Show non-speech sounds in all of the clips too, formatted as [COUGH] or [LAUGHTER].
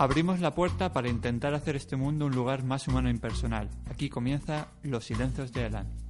Abrimos la puerta para intentar hacer este mundo un lugar más humano e impersonal. Aquí comienza Los Silencios de Elan.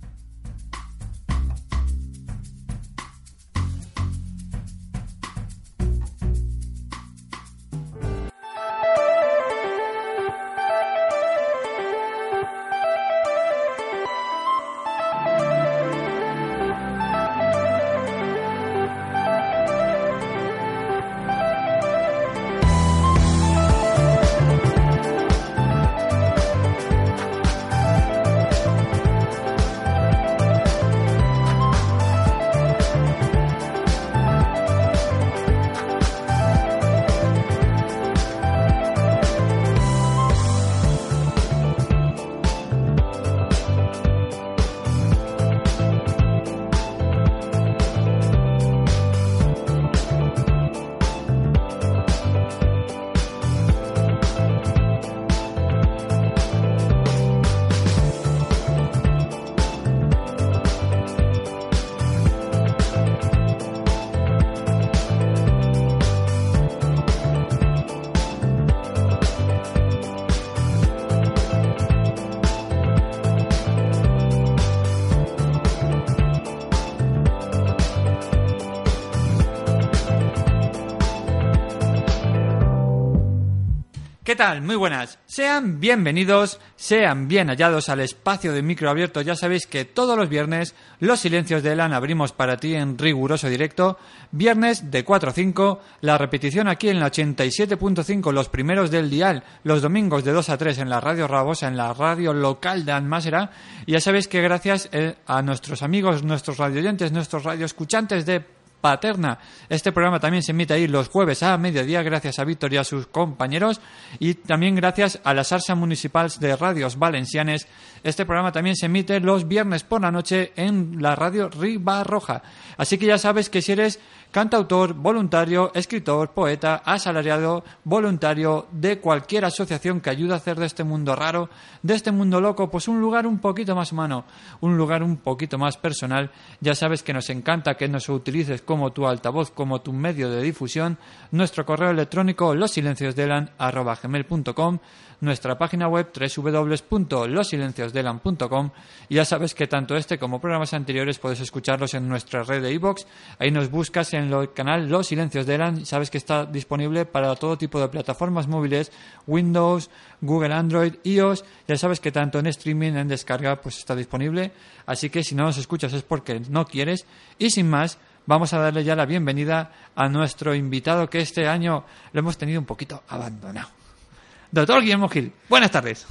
Tal? Muy buenas. Sean bienvenidos, sean bien hallados al espacio de micro abierto. Ya sabéis que todos los viernes los silencios de Elan abrimos para ti en riguroso directo. Viernes de 4 a 5, la repetición aquí en la 87.5, los primeros del dial, los domingos de 2 a 3 en la radio Rabosa, en la radio local de Almásera. Y ya sabéis que gracias eh, a nuestros amigos, nuestros radioyentes, nuestros radioescuchantes de Paterna. Este programa también se emite ahí los jueves a mediodía gracias a Víctor y a sus compañeros y también gracias a las Arsa Municipales de Radios Valencianes. Este programa también se emite los viernes por la noche en la radio Ribarroja. Así que ya sabes que si eres cantautor, voluntario, escritor, poeta, asalariado, voluntario de cualquier asociación que ayude a hacer de este mundo raro, de este mundo loco, pues un lugar un poquito más humano, un lugar un poquito más personal. Ya sabes que nos encanta que nos utilices como tu altavoz, como tu medio de difusión. Nuestro correo electrónico losilenciosdelan.com nuestra página web www.losilenciosdelan.com y ya sabes que tanto este como programas anteriores puedes escucharlos en nuestra red de iVoox. Ahí nos buscas en el canal Los Silencios de Elan. Sabes que está disponible para todo tipo de plataformas móviles, Windows, Google Android, iOS. Ya sabes que tanto en streaming, en descarga, pues está disponible. Así que si no nos escuchas es porque no quieres. Y sin más, vamos a darle ya la bienvenida a nuestro invitado que este año lo hemos tenido un poquito abandonado. Doctor Guillermo Gil, buenas tardes.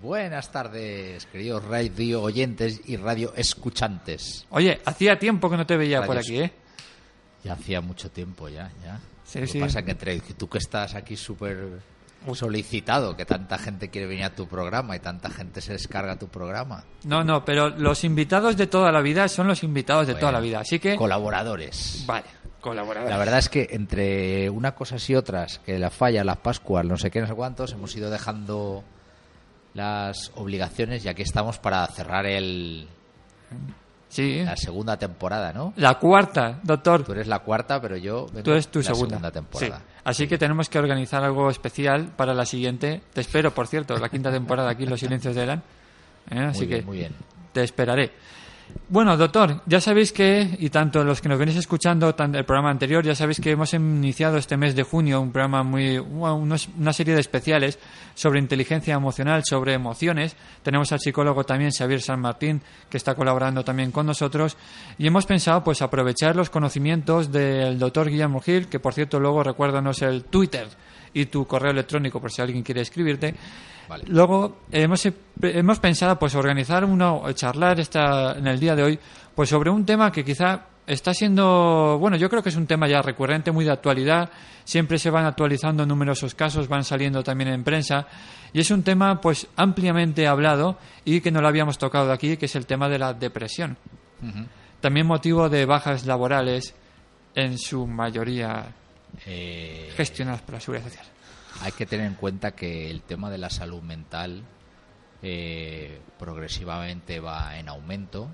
Buenas tardes, queridos radio oyentes y radio escuchantes. Oye, hacía tiempo que no te veía por aquí, ¿eh? Ya hacía mucho tiempo, ya, ya. Sí, Lo sí. pasa que entre tú que estás aquí súper solicitado, que tanta gente quiere venir a tu programa y tanta gente se descarga tu programa. No, no, pero los invitados de toda la vida son los invitados de toda la vida, así que... Colaboradores. Vale, colaboradores. La verdad es que entre una cosas y otras, que la falla, las Pascuas, no sé qué, no sé cuántos, hemos ido dejando las obligaciones y aquí estamos para cerrar el, Sí, la segunda temporada, ¿no? la cuarta, doctor. Tú eres la cuarta, pero yo vengo Tú eres tu la segunda. temporada. Sí. Así que tenemos que organizar algo especial para la siguiente. Te espero, por cierto, la quinta temporada aquí en Los Silencios de Elan. ¿Eh? Así Muy bien, que muy bien. te esperaré. Bueno, doctor, ya sabéis que, y tanto los que nos venís escuchando el programa anterior, ya sabéis que hemos iniciado este mes de junio un programa muy, una serie de especiales sobre inteligencia emocional, sobre emociones. Tenemos al psicólogo también, Xavier San Martín, que está colaborando también con nosotros. Y hemos pensado, pues, aprovechar los conocimientos del doctor Guillermo Gil, que por cierto, luego recuérdanos el Twitter y tu correo electrónico por si alguien quiere escribirte. Vale. Luego hemos, hemos pensado pues organizar uno, charlar esta, en el día de hoy pues sobre un tema que quizá está siendo, bueno, yo creo que es un tema ya recurrente, muy de actualidad, siempre se van actualizando numerosos casos, van saliendo también en prensa y es un tema pues ampliamente hablado y que no lo habíamos tocado aquí, que es el tema de la depresión. También motivo de bajas laborales en su mayoría Eh, gestionadas por la seguridad social. hay que tener en cuenta que el tema de la salud mental eh, progresivamente va en aumento.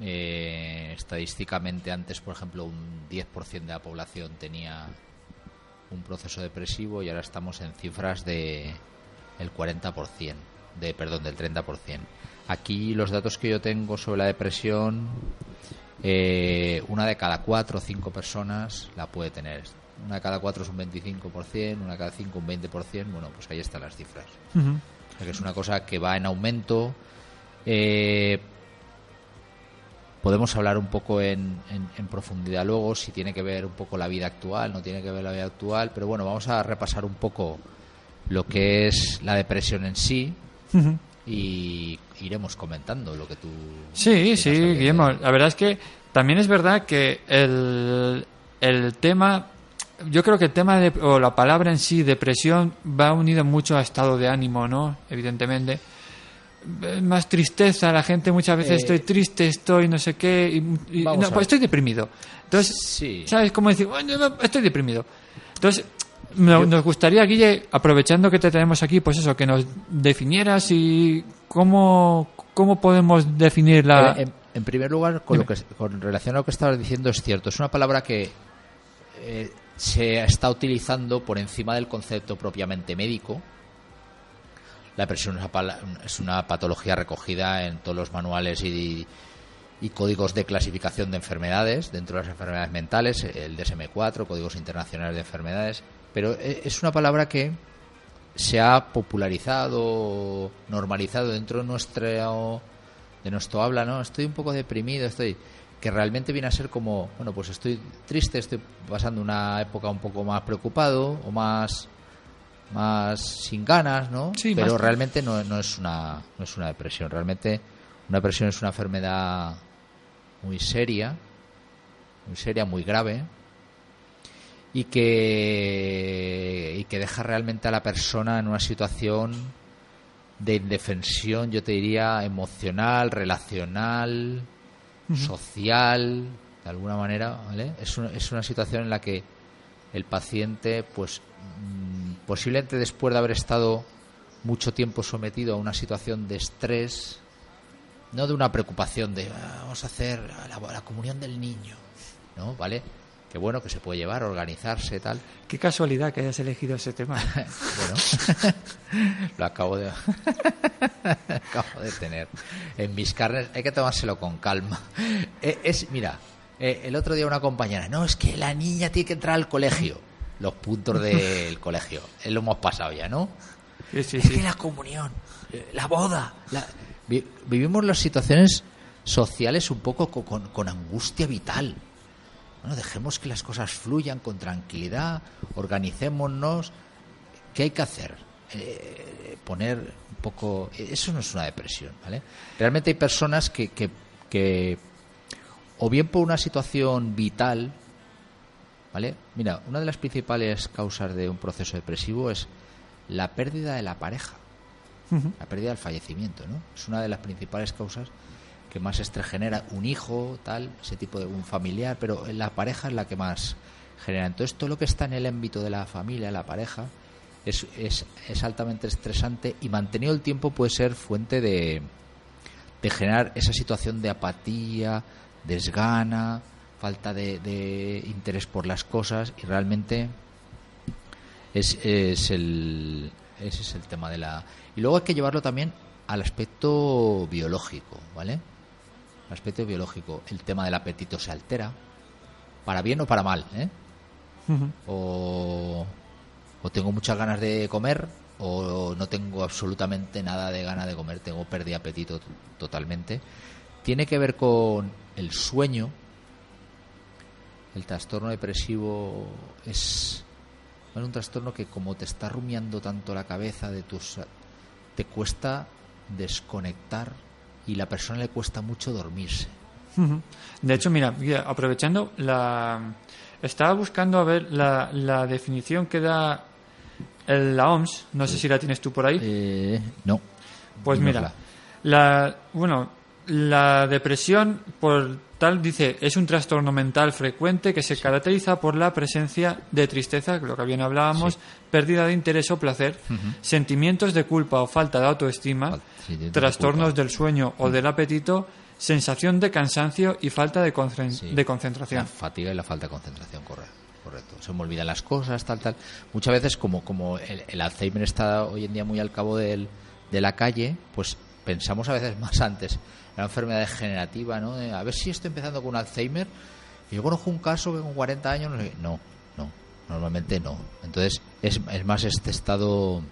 Eh, estadísticamente antes, por ejemplo, un 10% de la población tenía un proceso depresivo y ahora estamos en cifras de el 40%, de perdón, del 30%. Aquí los datos que yo tengo sobre la depresión, eh, una de cada cuatro o cinco personas la puede tener. Una de cada cuatro es un 25%, una de cada cinco un 20%. Bueno, pues ahí están las cifras. O sea que es una cosa que va en aumento. Eh, podemos hablar un poco en, en, profundidad luego si tiene que ver un poco la vida actual, no tiene que ver la vida actual, pero bueno, vamos a repasar un poco lo que es la depresión en sí y iremos comentando lo que tú. Sí, sí, Guillermo. La verdad es que también es verdad que el, el tema. Yo creo que el tema de, o la palabra en sí, depresión, va unido mucho a estado de ánimo, ¿no? Evidentemente. Más tristeza, la gente muchas veces eh, estoy triste, estoy no sé qué, y, no, pues estoy deprimido. Entonces, ¿sabes cómo decir? Bueno, estoy deprimido. Entonces, nos gustaría, Guille, aprovechando que te tenemos aquí, pues eso, que nos definieras y cómo, cómo podemos definir la... Eh, en, primer lugar, con, lo que, con relación a lo que estabas diciendo, es cierto. Es una palabra que eh, se está utilizando por encima del concepto propiamente médico. La depresión es una patología recogida en todos los manuales y, y códigos de clasificación de enfermedades, dentro de las enfermedades mentales, el DSM-4, códigos internacionales de enfermedades, pero e, es una palabra que se ha popularizado, normalizado dentro de nuestro, de nuestro habla, ¿no? Estoy un poco deprimido, estoy que realmente viene a ser como, bueno, pues estoy triste, estoy pasando una época un poco más preocupado o más más sin ganas, ¿no? Pero realmente no, no, es una no es una depresión, realmente una depresión es una enfermedad muy seria, muy seria, muy grave, y que, y que deja realmente a la persona en una situación de indefensión, yo te diría, emocional, relacional, social, de alguna manera, ¿vale? Es una, es una situación en la que el paciente, pues, mm, posiblemente después de haber estado mucho tiempo sometido a una situación de estrés, no de una preocupación de ah, vamos a hacer la, la comunión del niño, ¿no? ¿Vale? Que bueno, que se puede llevar, organizarse, tal. Qué casualidad que hayas elegido ese tema. [LAUGHS] bueno, [LAUGHS] lo acabo de, [LAUGHS] acabo de tener en mis carnes. Hay que tomárselo con calma. Eh, es, mira, eh, el otro día una compañera, no, es que la niña tiene que entrar al colegio. Los puntos del colegio. Eh, lo hemos pasado ya, ¿no? Sí, sí, es que la comunión, la boda. vivimos las situaciones sociales un poco con, con angustia vital. Bueno, dejemos que las cosas fluyan con tranquilidad, organicémonos. ¿Qué hay que hacer? Eh, poner un poco. Eso no es una depresión, ¿vale? Realmente hay personas que, que, que, o bien por una situación vital, ¿vale? Mira, una de las principales causas de un proceso depresivo es la pérdida de la pareja, la pérdida del fallecimiento, ¿no? Es una de las principales causas que más estrés genera un hijo, tal, ese tipo de un familiar, pero la pareja es la que más genera. Entonces, todo lo que está en el ámbito de la familia, la pareja, es, es, es altamente estresante y mantenido el tiempo puede ser fuente de, de generar esa situación de apatía, desgana, falta de, interés por las cosas y realmente es, es el, ese es el tema de la... Y luego hay que llevarlo también al aspecto biológico, ¿vale? Aspecto biológico, el tema del apetito se altera, para bien o para mal, ¿eh? o, o tengo muchas ganas de comer o no tengo absolutamente nada de ganas de comer, tengo pérdida de apetito totalmente. Tiene que ver con el sueño. El trastorno depresivo es, es un trastorno que como te está rumiando tanto la cabeza de tus te cuesta desconectar y la persona le cuesta mucho dormirse. De hecho, mira, aprovechando, la estaba buscando a ver la, la definición que da la OMS, no sé si la tienes tú por ahí. Eh, no. Pues mira, la, bueno, la depresión, por dice, es un trastorno mental frecuente que se caracteriza por la presencia de tristeza, lo que bien hablábamos, pérdida de interés o placer, sentimientos de culpa o falta de autoestima, trastornos del sueño o del apetito, sensación de cansancio y falta de, de concentración. La fatiga y la falta de concentración, correcto. correcto. Se me olvidan las cosas, tal, tal. Muchas veces, como, como el, Alzheimer está hoy en día muy al cabo del, de la calle, pues pensamos a veces [LAUGHS] más antes la enfermedad degenerativa, ¿no? a ver si estoy empezando con Alzheimer. Y yo conozco un caso que con 40 años, no, no, normalmente no. Entonces, es, es más este estado.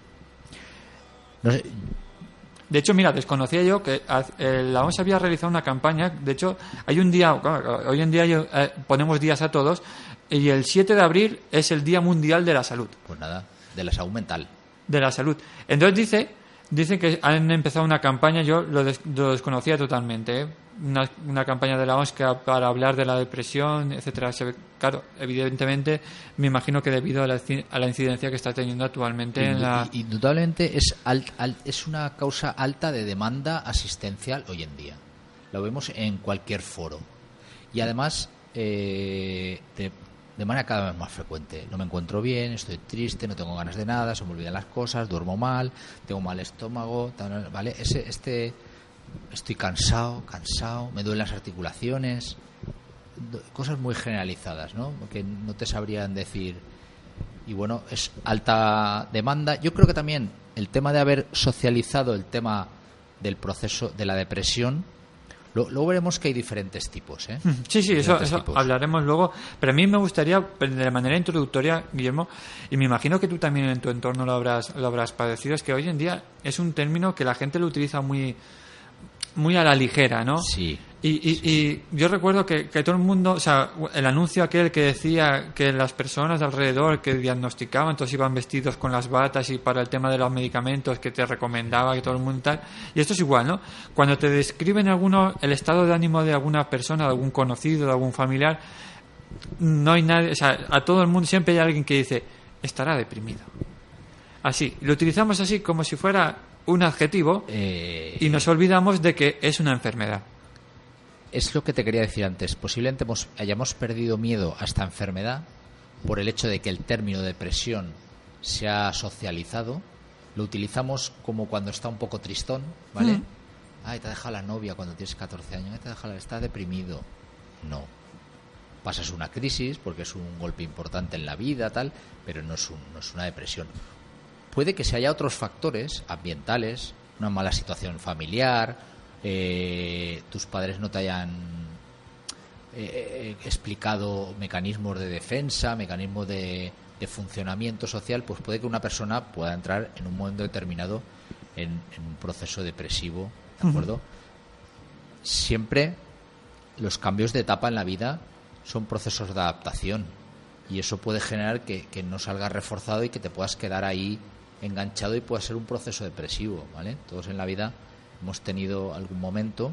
No sé, de hecho, mira, desconocía yo que eh, la OMS había realizado una campaña. De hecho, hay un día, hoy en día eh, ponemos días a todos, y el 7 de abril es el Día Mundial de la Salud. Pues nada, de la salud mental. De la salud. Entonces dice, dice que han empezado una campaña, yo lo, desconocía totalmente, ¿eh? una, campaña de la OMS para hablar de la depresión, etcétera. Claro, evidentemente, me imagino que debido a la, incidencia que está teniendo actualmente en la. Indudablemente es, es una causa alta de demanda asistencial hoy en día. Lo vemos en cualquier foro. Y además, eh, de, manera cada vez más frecuente. No me encuentro bien, estoy triste, no tengo ganas de nada, se me olvidan las cosas, duermo mal, tengo mal estómago, ¿vale? Ese, este estoy cansado, cansado, me duelen las articulaciones, cosas muy generalizadas, ¿no? Que no te sabrían decir. Y bueno, es alta demanda. Yo creo que también el tema de haber socializado el tema del proceso de la depresión, luego veremos que hay diferentes tipos. ¿eh? Sí, sí, eso, hablaremos luego. Pero a mí me gustaría, de manera introductoria, Guillermo, y me imagino que tú también en tu entorno lo habrás, lo habrás padecido, es que hoy en día es un término que la gente lo utiliza muy muy a la ligera, ¿no? Sí. Y, y, yo recuerdo que, que, todo el mundo, o sea, el anuncio aquel que decía que las personas alrededor que diagnosticaban, todos iban vestidos con las batas y para el tema de los medicamentos que te recomendaba que todo el mundo tal. Y esto es igual, ¿no? Cuando te describen alguno, el estado de ánimo de alguna persona, de algún conocido, de algún familiar, no hay nadie, o sea, a todo el mundo siempre hay alguien que dice, estará deprimido. Así, lo utilizamos así como si fuera un adjetivo eh, y nos olvidamos de que es una enfermedad. Es lo que te quería decir antes. Posiblemente hayamos perdido miedo a esta enfermedad por el hecho de que el término depresión se ha socializado. Lo utilizamos como cuando está un poco tristón, ¿vale? Mm. Ay, te ha dejado la novia cuando tienes 14 años. Ay, te ha dejado, está deprimido. No. Pasas una crisis porque es un golpe importante en la vida, tal, pero no es, no es una depresión puede que se haya otros factores ambientales, una mala situación familiar, eh, tus padres no te hayan eh, eh, explicado mecanismos de defensa, mecanismos de, funcionamiento social, pues puede que una persona pueda entrar en un momento determinado en, un proceso depresivo, ¿de acuerdo? Siempre los cambios de etapa en la vida son procesos de adaptación y eso puede generar que, que no salgas reforzado y que te puedas quedar ahí enganchado y puede ser un proceso depresivo, ¿vale? Todos en la vida hemos tenido algún momento.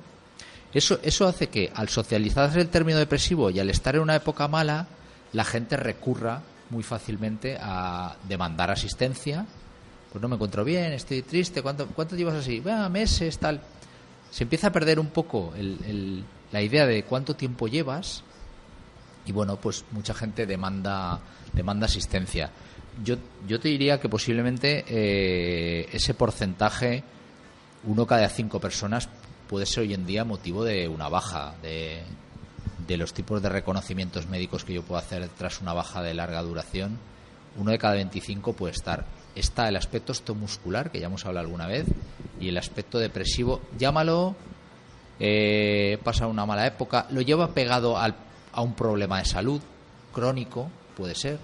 Eso, eso hace que al socializarse el término depresivo y al estar en una época mala, la gente recurra muy fácilmente a demandar asistencia. Pues no me encuentro bien, estoy triste, ¿cuánto, cuánto llevas así? Bueno, meses, tal. Se empieza a perder un poco la idea de cuánto tiempo llevas y bueno, pues mucha gente demanda, demanda asistencia yo, yo te diría que posiblemente eh, ese porcentaje, uno cada cinco personas, puede ser hoy en día motivo de una baja de, de los tipos de reconocimientos médicos que yo puedo hacer tras una baja de larga duración. Uno de cada 25 puede estar. Está el aspecto osteomuscular, que ya hemos hablado alguna vez, y el aspecto depresivo. Llámalo, eh, pasa una mala época, lo lleva pegado al, a un problema de salud crónico, puede ser,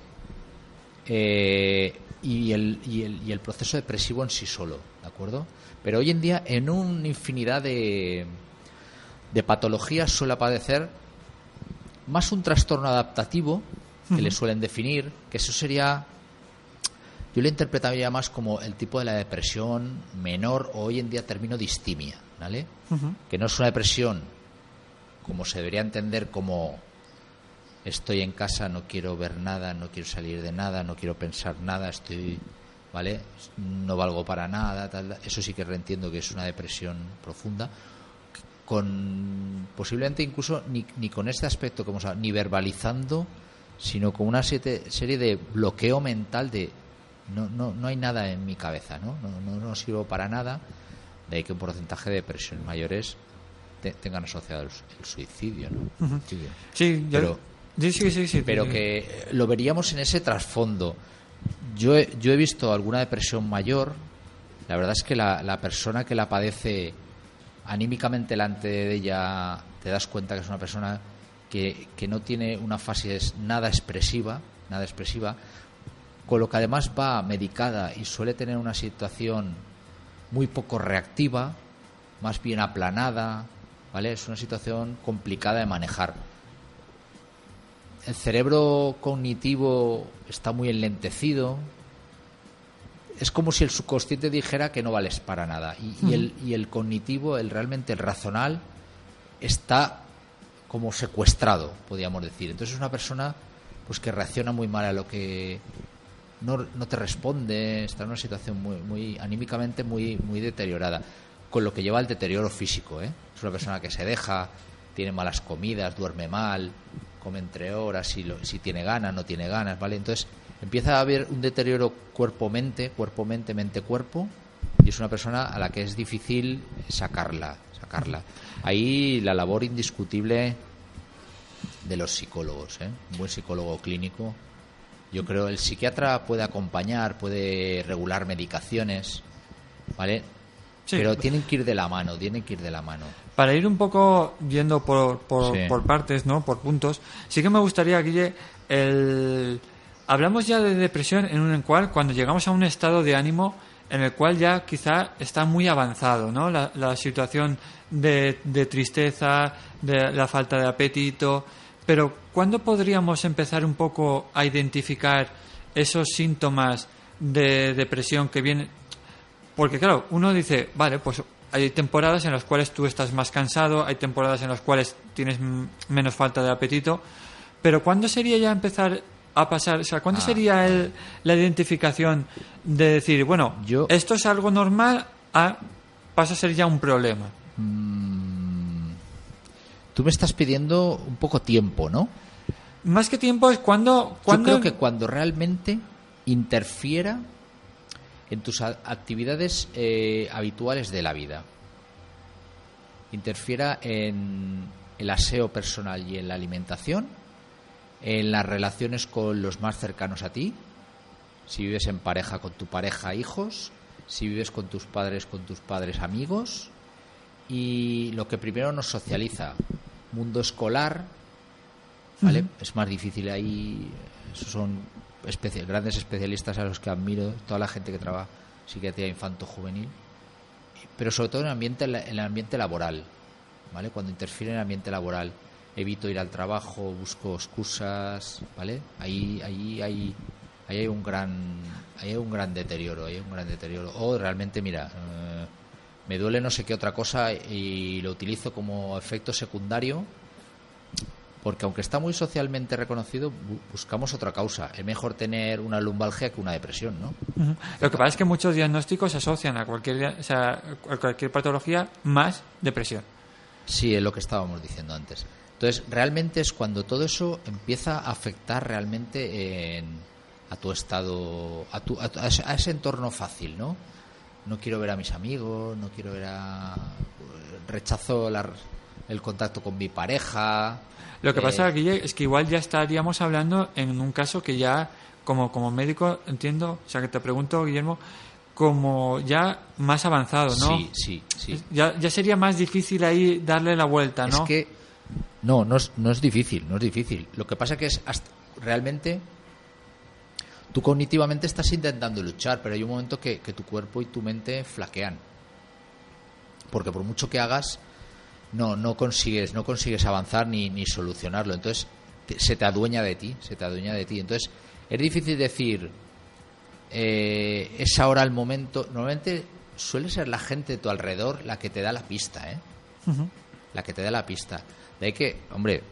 eh, y, el, y, el, y el proceso depresivo en sí solo, ¿de acuerdo? Pero hoy en día, en una infinidad de, de patologías suele aparecer más un trastorno adaptativo que le suelen definir, que eso sería, yo lo interpretaría más como el tipo de la depresión menor o hoy en día termino distimia, ¿vale? Que no es una depresión como se debería entender como estoy en casa, no quiero ver nada, no quiero salir de nada, no quiero pensar nada, estoy, ¿vale? No valgo para nada, tal, eso sí que entiendo que es una depresión profunda con posiblemente incluso ni, ni con este aspecto como ni verbalizando sino con una serie de bloqueo mental de no, no, no hay nada en mi cabeza ¿no? No, no, sirvo para nada de ahí que un porcentaje de depresiones mayores tengan asociado el, suicidio ¿no? sí, pero Sí, sí, sí, sí, pero sí. que lo veríamos en ese trasfondo. Yo he, yo he visto alguna depresión mayor. La verdad es que la, la persona que la padece anímicamente delante de ella te das cuenta que es una persona que, que no tiene una fase nada expresiva, nada expresiva, con lo que además va medicada y suele tener una situación muy poco reactiva, más bien aplanada, ¿vale? Es una situación complicada de manejar. El cerebro cognitivo está muy enlentecido. Es como si el subconsciente dijera que no vales para nada. Y, y el, y el cognitivo, el realmente el razonal, está como secuestrado, podríamos decir. Entonces es una persona pues que reacciona muy mal a lo que no, no te responde, está en una situación muy, muy anímicamente muy, muy deteriorada, con lo que lleva al deterioro físico. ¿eh? Es una persona que se deja, tiene malas comidas, duerme mal, come entre horas, si, lo- si tiene ganas, no tiene ganas, ¿vale? Entonces empieza a haber un deterioro cuerpo-mente, cuerpo-mente, mente-cuerpo, y es una persona a la que es difícil sacarla, sacarla. Ahí la labor indiscutible de los psicólogos, ¿eh? un buen psicólogo clínico. Yo creo el psiquiatra puede acompañar, puede regular medicaciones, ¿vale? Sí. Pero tienen que ir de la mano, tienen que ir de la mano. Para ir un poco yendo por, por, Sí. por partes, ¿no? Por puntos, sí que me gustaría, Guille, el... Hablamos ya de depresión en un cual cuando llegamos a un estado de ánimo en el cual ya quizá está muy avanzado, ¿no? La, la situación de, de tristeza, de la falta de apetito. Pero, ¿cuándo podríamos empezar un poco a identificar esos síntomas de depresión que vienen? Porque claro, uno dice, vale, pues hay temporadas en las cuales tú estás más cansado, hay temporadas en las cuales tienes mm, menos falta de apetito, pero ¿cuándo sería ya empezar a pasar, o sea, cuándo Ah, sería el- la identificación de decir, bueno, Yo- esto es algo normal, a, pasa a ser ya un problema? Tú me estás pidiendo un poco tiempo, ¿no? Más que tiempo es cuando, cuando Yo creo que cuando realmente interfiera en tus actividades eh, habituales de la vida, interfiera en el aseo personal y en la alimentación, en las relaciones con los más cercanos a ti, si vives en pareja con tu pareja, hijos, si vives con tus padres, con tus padres, amigos, y lo que primero nos socializa, mundo escolar, ¿vale? Es más difícil ahí, son grandes especialistas a los que admiro, toda la gente que trabaja psiquiatría infanto-juvenil, pero sobre todo en el ambiente, en el ambiente laboral, ¿vale? Cuando interfiere en el ambiente laboral, evito ir al trabajo, busco excusas, ¿vale? Ahí, ahí, ahí, ahí hay un gran, ahí hay un gran deterioro, hay un gran deterioro. O realmente, mira, eh, me duele no sé qué otra cosa y lo utilizo como efecto secundario porque aunque está muy socialmente reconocido, bu- buscamos otra causa. Es mejor tener una lumbalgia que una depresión, ¿no? Lo que pasa es que muchos diagnósticos se asocian a cualquier, o sea, a cualquier patología más depresión. Sí, es lo que estábamos diciendo antes. Entonces, realmente es cuando todo eso empieza a afectar realmente en- a tu estado, a, tu- a tu- a ese- a ese entorno fácil, ¿no? No quiero ver a mis amigos, no quiero ver a... Rechazo la- el contacto con mi pareja. Lo que eh, pasa, Guille, es que igual ya estaríamos hablando en un caso que ya, como, como médico, entiendo, o sea, que te pregunto, Guillermo, como ya más avanzado, ¿no? Sí, sí, sí. Ya, ya sería más difícil ahí darle la vuelta, ¿no? Es que no, no es, no es difícil, no es difícil. Lo que pasa que es hasta- realmente tú cognitivamente estás intentando luchar, pero hay un momento que, que tu cuerpo y tu mente flaquean. Porque por mucho que hagas, no, no consigues, no consigues avanzar ni, ni solucionarlo. Entonces te- se te adueña de ti, se te adueña de ti. Entonces es difícil decir eh, es ahora el momento. Normalmente suele ser la gente de tu alrededor la que te da la pista, ¿eh? La que te da la pista. De ahí que, hombre,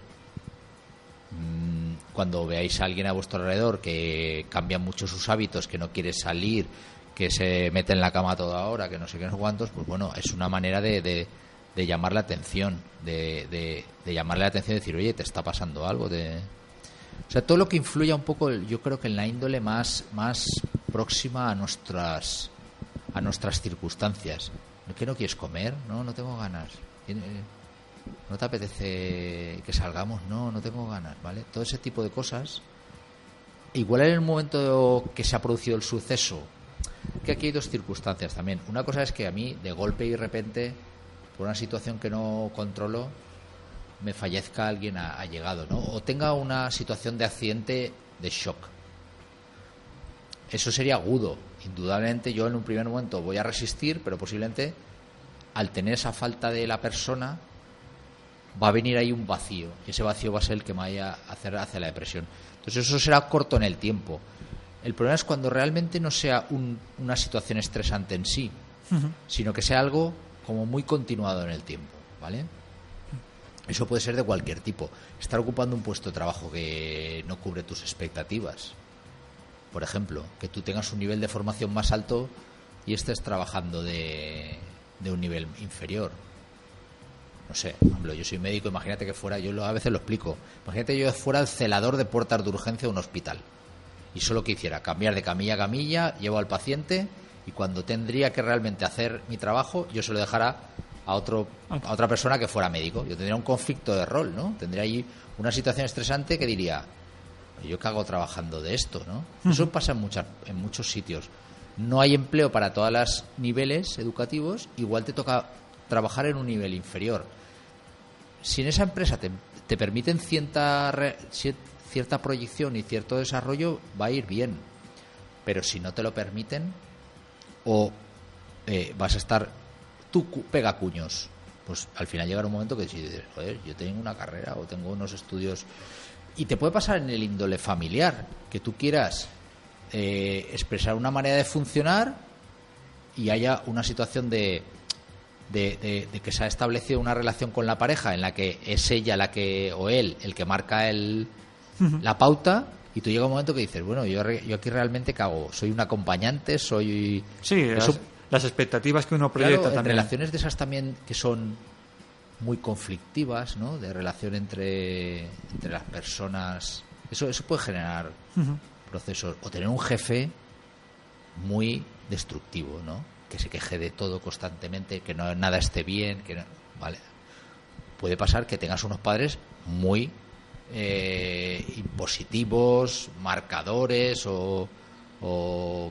mm, cuando veáis a alguien a vuestro alrededor que cambia mucho sus hábitos, que no quiere salir, que se mete en la cama toda hora, que no sé qué, no sé cuántos, pues bueno, es una manera de, de, de llamar la atención, de, de, de llamarle la atención y decir, oye, te está pasando algo. De... O sea, todo lo que influya un poco, yo creo que en la índole más, más próxima a nuestras, a nuestras circunstancias. ¿Qué no quieres comer? No, no tengo ganas. Tiene- ¿No te apetece que salgamos? No, no tengo ganas, ¿vale? Todo ese tipo de cosas. Igual en el momento que se ha producido el suceso, que aquí hay dos circunstancias también. Una cosa es que a mí, de golpe y repente, por una situación que no controlo, me fallezca alguien allegado, ¿no? O tenga una situación de accidente de shock. Eso sería agudo. Indudablemente yo en un primer momento voy a resistir, pero posiblemente al tener esa falta de la persona va a venir ahí un vacío. Y ese vacío va a ser el que me vaya a hacer hacia la depresión. Entonces eso será corto en el tiempo. El problema es cuando realmente no sea una situación estresante en sí, sino que sea algo como muy continuado en el tiempo, ¿vale? Eso puede ser de cualquier tipo. Estar ocupando un puesto de trabajo que no cubre tus expectativas. Por ejemplo, que tú tengas un nivel de formación más alto y estés trabajando de, de un nivel inferior. No sé, ejemplo, yo soy médico, imagínate que fuera, yo a veces lo explico, imagínate yo fuera el celador de puertas de urgencia de un hospital y solo que hiciera cambiar de camilla a camilla, llevo al paciente y cuando tendría que realmente hacer mi trabajo, yo se lo dejara a, otro, a otra persona que fuera médico. Yo tendría un conflicto de rol, ¿no? Tendría ahí una situación estresante que diría, yo qué hago trabajando de esto, ¿no? Eso pasa en, muchas, en muchos sitios. No hay empleo para todos los niveles educativos, igual te toca trabajar en un nivel inferior. Si en esa empresa te, te permiten cierta, cierta proyección y cierto desarrollo, va a ir bien. Pero si no te lo permiten, o eh, vas a estar tú pega cuños, pues al final llegará un momento que dices, joder, yo tengo una carrera o tengo unos estudios. Y te puede pasar en el índole familiar, que tú quieras eh, expresar una manera de funcionar y haya una situación de, de, que se ha establecido una relación con la pareja en la que es ella la que o él el que marca el, la pauta y tú llega un momento que dices, bueno, yo, yo aquí realmente cago, soy un acompañante, soy... Sí, las, expectativas que uno proyecta también. relaciones de esas también que son muy conflictivas, ¿no? De relación entre, entre las personas. Eso, eso puede generar procesos. O tener un jefe muy destructivo, ¿no? Que se queje de todo constantemente, que no nada esté bien, que vale. Puede pasar que tengas unos padres muy eh, impositivos, marcadores o,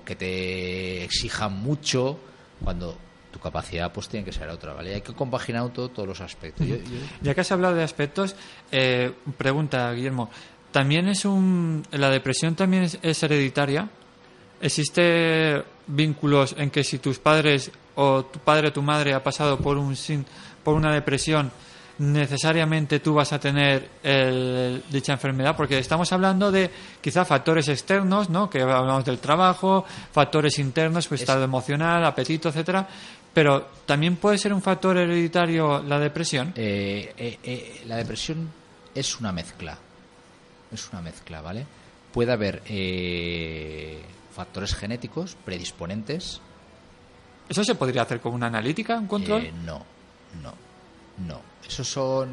que te exijan mucho cuando tu capacidad pues tiene que ser otra, ¿vale? Hay que compaginar todo, todos los aspectos. Ya que has hablado de aspectos, eh, pregunta Guillermo, ¿también es un... la depresión también es, hereditaria? ¿Existe vínculos en que si tus padres o tu padre o tu madre ha pasado por un por una depresión necesariamente tú vas a tener dicha enfermedad, porque estamos hablando de quizá factores externos, ¿no? que hablamos del trabajo, factores internos, pues estado emocional, apetito, etcétera, pero también puede ser un factor hereditario la depresión. Eh, eh, eh, la depresión es una mezcla, es una mezcla, ¿vale? Puede haber factores genéticos predisponentes. ¿Eso se podría hacer con una analítica, un control? no, no, no esos son,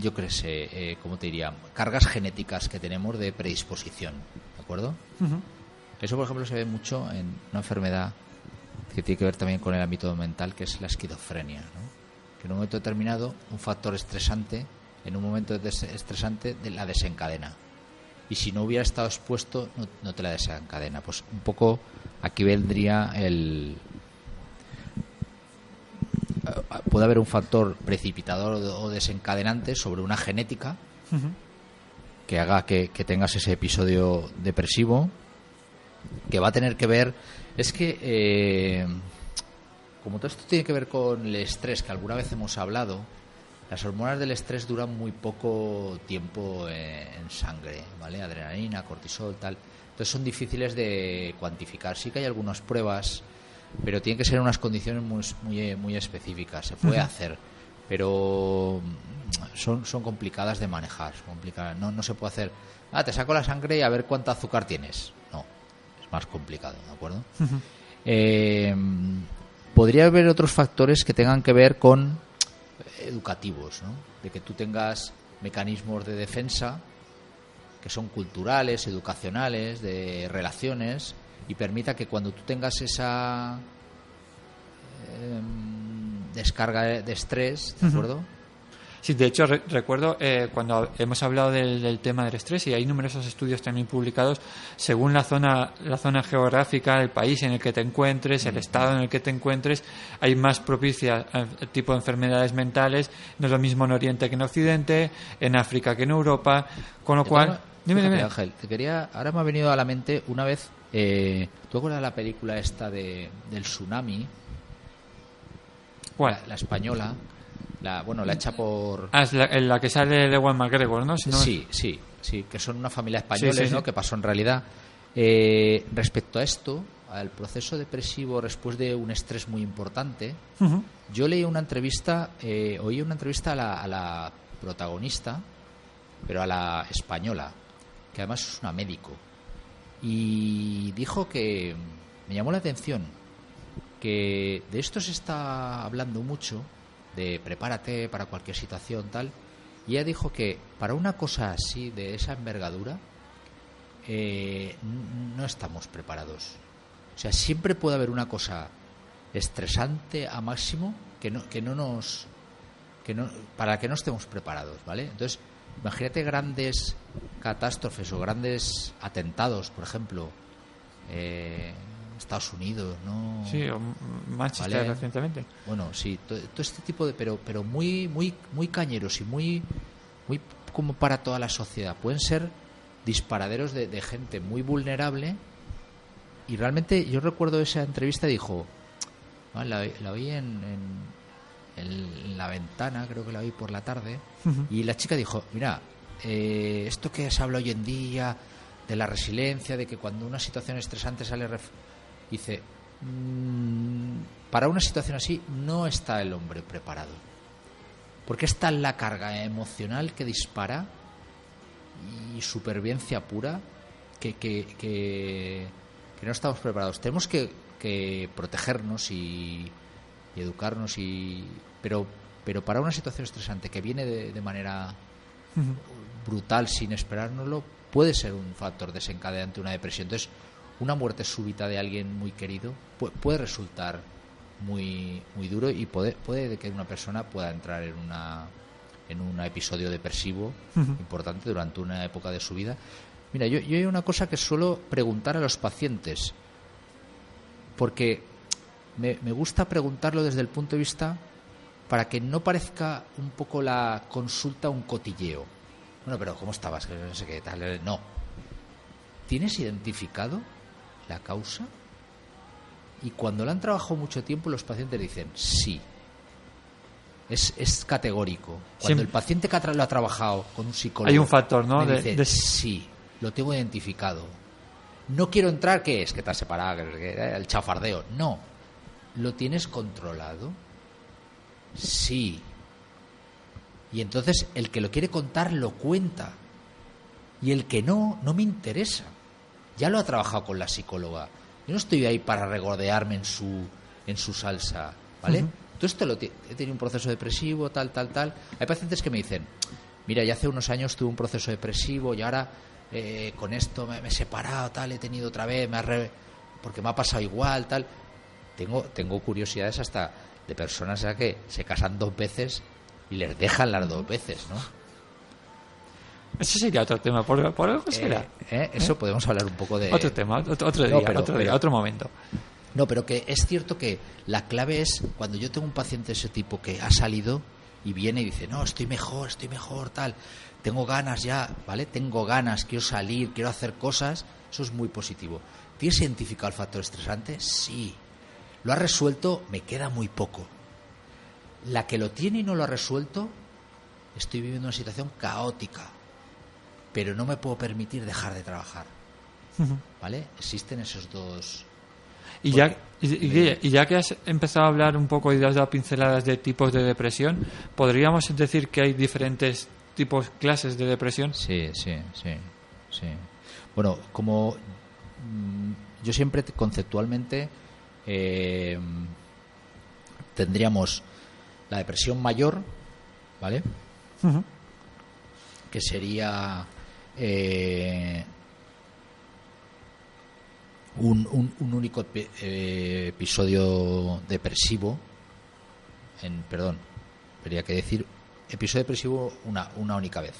yo creo, eh, ¿cómo te diría? Cargas genéticas que tenemos de predisposición, ¿de acuerdo? Eso, por ejemplo, se ve mucho en una enfermedad que tiene que ver también con el ámbito mental, que es la esquizofrenia, ¿no? Que en un momento determinado, un factor estresante, en un momento estresante, la desencadena. Y si no hubiera estado expuesto, no, no te la desencadena. Pues un poco aquí vendría el, puede haber un factor precipitador o desencadenante sobre una genética que haga que, tengas ese episodio depresivo que va a tener que ver es que eh, como todo esto tiene que ver con el estrés que alguna vez hemos hablado las hormonas del estrés duran muy poco tiempo en, sangre vale adrenalina cortisol tal. Entonces son difíciles de cuantificar. Sí que hay algunas pruebas pero tiene que ser unas condiciones muy, muy, muy específicas. Se puede hacer, pero mm, son, son complicadas de manejar. complicadas. No, no se puede hacer, ah, te saco la sangre y a ver cuánto azúcar tienes. No, es más complicado, ¿de acuerdo? Eh, podría haber otros factores que tengan que ver con educativos, ¿no? De que tú tengas mecanismos de defensa que son culturales, educacionales, de relaciones, y permita que cuando tú tengas esa em, descarga de, estrés, ¿de acuerdo? Sí, de hecho re- recuerdo eh, cuando hemos hablado del, del tema del estrés y hay numerosos estudios también publicados según la zona la zona geográfica, el país en el que te encuentres, el estado en el que te encuentres, hay más propicia a tipo de enfermedades mentales. No es lo mismo en Oriente que en Occidente, en África que en Europa, con lo cual, dime, dime. Ángel, te quería, ahora me ha venido a la mente una vez, eh, ¿tú acuerdas de la película esta de, del tsunami? ¿Cuál? La, la española, la, bueno, la hecha por... Ah, es la, en la que sale de Ewan McGregor, ¿no? Si no- Sí, sí, sí, que son una familia españoles, Sí, sí, ¿no? sí. Que pasó en realidad. Eh, respecto a esto, al proceso depresivo después de un estrés muy importante, yo leí una entrevista, eh, oí una entrevista a la, a la protagonista, pero a la española, que además es una médico, y dijo que me llamó la atención que de esto se está hablando mucho, de prepárate para cualquier situación tal, y ella dijo que para una cosa así, de esa envergadura, eh, no estamos preparados. O sea, siempre puede haber una cosa estresante a máximo que no, que no nos que no, para que no estemos preparados, ¿vale? Entonces, imagínate grandes catástrofes o grandes atentados, por ejemplo, eh, Estados Unidos, ¿no? Sí, o Manchester Vale. recientemente. Bueno, sí, to- todo, este tipo de, pero, pero muy, muy, muy cañeros y muy, muy como para toda la sociedad. Pueden ser disparaderos de, de gente muy vulnerable. Y realmente yo recuerdo esa entrevista dijo, ah, la, la oí en, en, en la ventana, creo que la oí por la tarde, y la chica dijo, mira, eh, esto que se habla hoy en día de la resiliencia, de que cuando una situación estresante sale... ref-", dice, "Mm, para una situación así no está el hombre preparado. Porque está la carga emocional que dispara y supervivencia pura que, que, que, que no estamos preparados. Tenemos que, que protegernos y, y educarnos, y, pero, pero para una situación estresante que viene de, de manera brutal sin esperárnoslo puede ser un factor desencadenante una depresión. Entonces, una muerte súbita de alguien muy querido pu- puede resultar muy muy duro y puede puede que una persona pueda entrar en una en un episodio depresivo importante durante una época de su vida. Mira, yo, yo hay una cosa que suelo preguntar a los pacientes, porque me, me gusta preguntarlo desde el punto de vista para que no parezca un poco la consulta un cotilleo. Bueno, pero ¿cómo estabas? No sé qué tal. No. ¿Tienes identificado la causa? Y cuando la han trabajado mucho tiempo, los pacientes dicen sí. Es, es categórico. Cuando Siempre- el paciente que lo ha trabajado con un psicólogo. Hay un factor, ¿no? me dice, de- sí, lo tengo identificado. No quiero entrar, ¿qué es? Que te has separado, que- el chafardeo. No. ¿Lo tienes controlado? Sí. Y entonces el que lo quiere contar lo cuenta. Y el que no, no me interesa. Ya lo ha trabajado con la psicóloga. Yo no estoy ahí para regodearme en su, en su salsa. ¿Vale? Ujú. Todo esto lo ti- he tenido un proceso depresivo, tal, tal, tal. Hay pacientes que me dicen, mira, ya hace unos años tuve un proceso depresivo y ahora eh, con esto me, me he separado, tal, he tenido otra vez, me ha re- porque me ha pasado igual, tal. Tengo, tengo curiosidades hasta de personas que se casan dos veces y les dejan las dos veces, ¿no? Ese sería otro tema, por, por algo será. Eh, eh, eso podemos hablar un poco de... Otro tema, otro, otro No, día, pero- otro día, pero- otro momento. No, pero que es cierto que la clave es cuando yo tengo un paciente de ese tipo que ha salido y viene y dice, no, estoy mejor, estoy mejor, tal, tengo ganas ya, ¿vale? Tengo ganas, quiero salir, quiero hacer cosas, eso es muy positivo. ¿Tienes identificado el factor estresante? Sí. ¿Lo ha resuelto? Me queda muy poco. La que lo tiene y no lo ha resuelto, estoy viviendo una situación caótica, pero no me puedo permitir dejar de trabajar. ¿vale? Existen esos dos... Y ya, y, y- y ya que has empezado a hablar un poco y has dado pinceladas de tipos de depresión, ¿podríamos decir que hay diferentes tipos, clases de depresión? Sí, sí, sí, sí. Bueno, como mm, yo siempre te- conceptualmente eh, tendríamos la depresión mayor, ¿vale? Que sería eh, un, un- un único eh, episodio depresivo en, perdón, habría que decir episodio depresivo una, una única vez.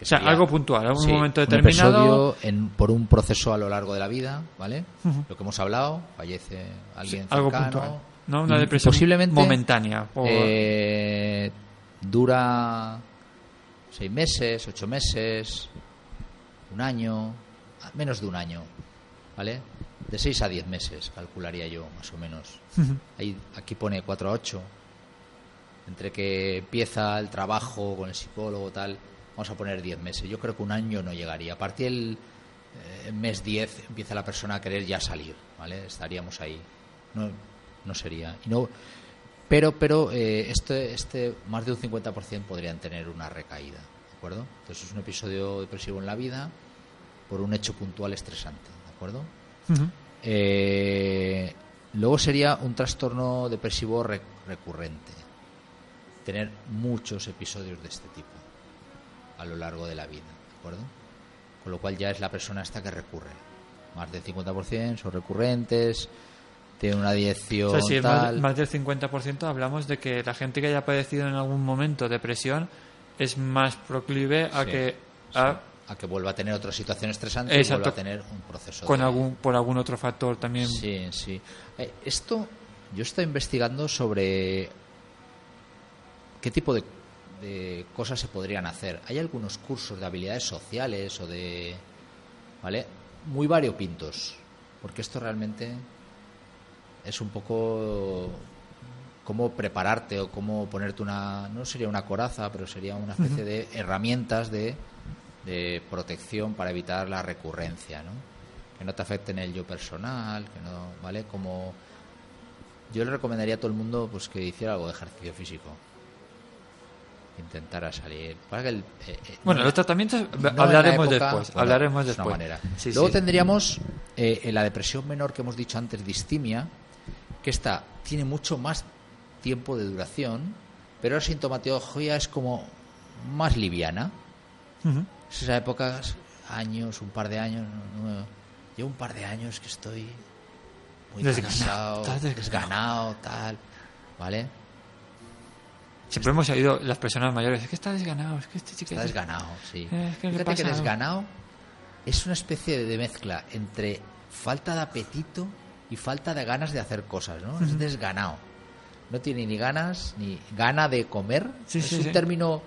O sea, algo puntual, un sí, momento un determinado. episodio en- por un proceso a lo largo de la vida, ¿vale? Ujú. Lo que hemos hablado, fallece alguien algo cercano, puntual. ¿no? Una depresión posiblemente momentánea. eh, dura seis meses, ocho meses, un año, menos de un año, ¿vale? De seis a diez meses, calcularía yo, más o menos. Ujú. Ahí, aquí pone 4 a 8. Entre que empieza el trabajo con el psicólogo tal, vamos a poner 10 meses. Yo creo que un año no llegaría. A partir del eh, mes 10 empieza la persona a querer ya salir, ¿vale? Estaríamos ahí. No, no sería. Y no, pero pero eh, este, este más de un 50% podrían tener una recaída, ¿de acuerdo? Entonces es un episodio depresivo en la vida por un hecho puntual estresante, ¿de acuerdo? Eh, luego sería un trastorno depresivo re- recurrente. Tener muchos episodios de este tipo a lo largo de la vida, ¿de acuerdo? Con lo cual ya es la persona esta que recurre. Más del 50% son recurrentes, tiene una O dirección sea, si tal. más del 50% hablamos de que la gente que haya padecido en algún momento depresión es más proclive a Sí, que sí, a- a que vuelva a tener otra situación estresante y Exacto. vuelva a tener un proceso con de- algún por algún otro factor también. Sí, sí. Eh, esto, yo estoy investigando sobre qué tipo de, de cosas se podrían hacer. Hay algunos cursos de habilidades sociales o de. ¿Vale? Muy variopintos. Porque esto realmente es un poco cómo prepararte o cómo ponerte una. No sería una coraza, pero sería una especie de herramientas de, de protección para evitar la recurrencia, ¿no? que no te afecten el yo personal, que no, ¿vale? Como yo le recomendaría a todo el mundo pues que hiciera algo de ejercicio físico. Intentara salir. Para que el, eh, eh, Bueno, no- los tratamientos no hablaremos época, después, bueno, hablaremos una después. manera. Sí, Luego sí. tendríamos eh, en la depresión menor que hemos dicho antes, distimia, que esta tiene mucho más tiempo de duración, pero la sintomatología es como más liviana. Ujú. Es esa época, años, un par de años. no- llevo un par de años que estoy muy Desganado, cansado, desganado. desganado, tal. ¿Vale? Siempre hemos oído las personas mayores, es que está desganado, es que este chico Está es- desganado, sí. Eh, es que Fíjate pasa que desganado es una especie de mezcla entre falta de apetito y falta de ganas de hacer cosas, ¿no? Es desganado. No tiene ni ganas ni gana de comer. Sí, es sí, un sí. término,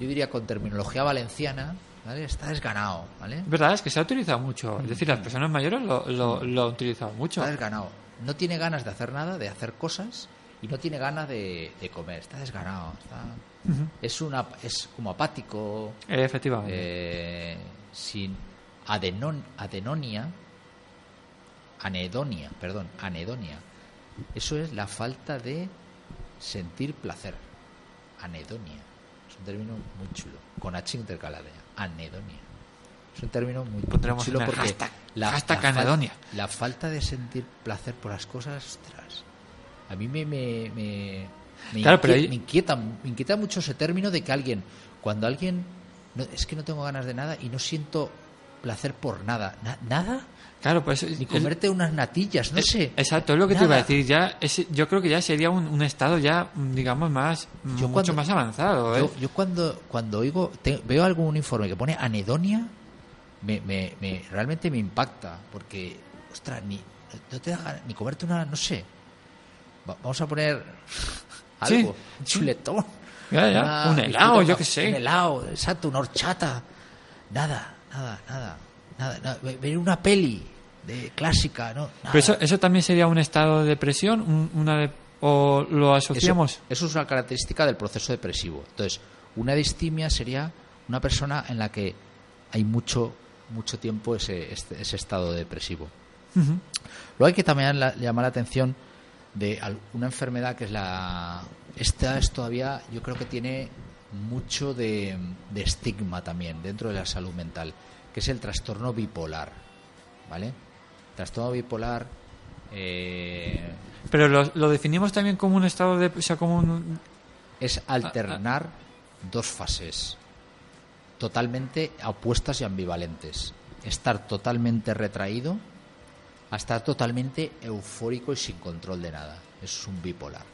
yo diría con terminología valenciana, ¿vale? Está desganado, ¿vale? Verdad, es que se ha utilizado mucho. Es decir, las personas mayores lo, lo, lo han utilizado mucho. Está desganado. No tiene ganas de hacer nada, de hacer cosas y no tiene ganas de, de comer. Está desganado. está- es, una, es como apático, Eh, Efectivamente. eh, sin adenon, adenonia, anedonia, perdón, anedonia. Eso es la falta de sentir placer. Anedonia. Es un término muy chulo. Con H intercalada. Anedonia. Es un término muy, Pondremos chulo porque hashtag- hashtag fal- anedonia. la falta de sentir placer por las cosas, ostras. A mí me, me, me, me Claro, pero inquieta, ahí- me inquieta, me inquieta mucho ese término de que alguien, cuando alguien, no, es que no tengo ganas de nada y no siento placer por nada. Na- ¿Nada? Claro, pues Ni es- comerte unas natillas, no es- sé. Exacto, es lo que te iba a decir. Ya ese- yo creo que ya sería un, un estado ya, digamos, más Yo mucho cuando- más avanzado. ¿eh? Yo, yo cuando, cuando oigo, te- veo algún informe que pone anedonia, me, me, me- realmente me impacta, porque, ostras, ni, no te da ni comerte una, no sé. Va- vamos a poner [LAUGHS] algo, un sí. chuletón. Ya, ya, una un helado, yo qué sé. Un helado, exacto, una horchata. Nada, nada, nada. nada, nada. Ve- Ver una peli de clásica, ¿no? Nada. Pero eso, eso también sería un estado de depresión, un- una de- o lo asociamos. Eso, eso es una característica del proceso depresivo. Entonces, una distimia sería una persona en la que hay mucho, mucho tiempo ese, este- ese estado depresivo. Luego hay que también la- llamar la atención de una enfermedad que es la... Esta es todavía, yo creo que tiene mucho de, de estigma también dentro de la salud mental, que es el trastorno bipolar. ¿Vale? Trastorno bipolar... eh, Pero lo, lo definimos también como un estado de. O sea, como un. es alternar dos fases totalmente opuestas y ambivalentes. Estar totalmente retraído a estar totalmente eufórico y sin control de nada. Eso es un bipolar.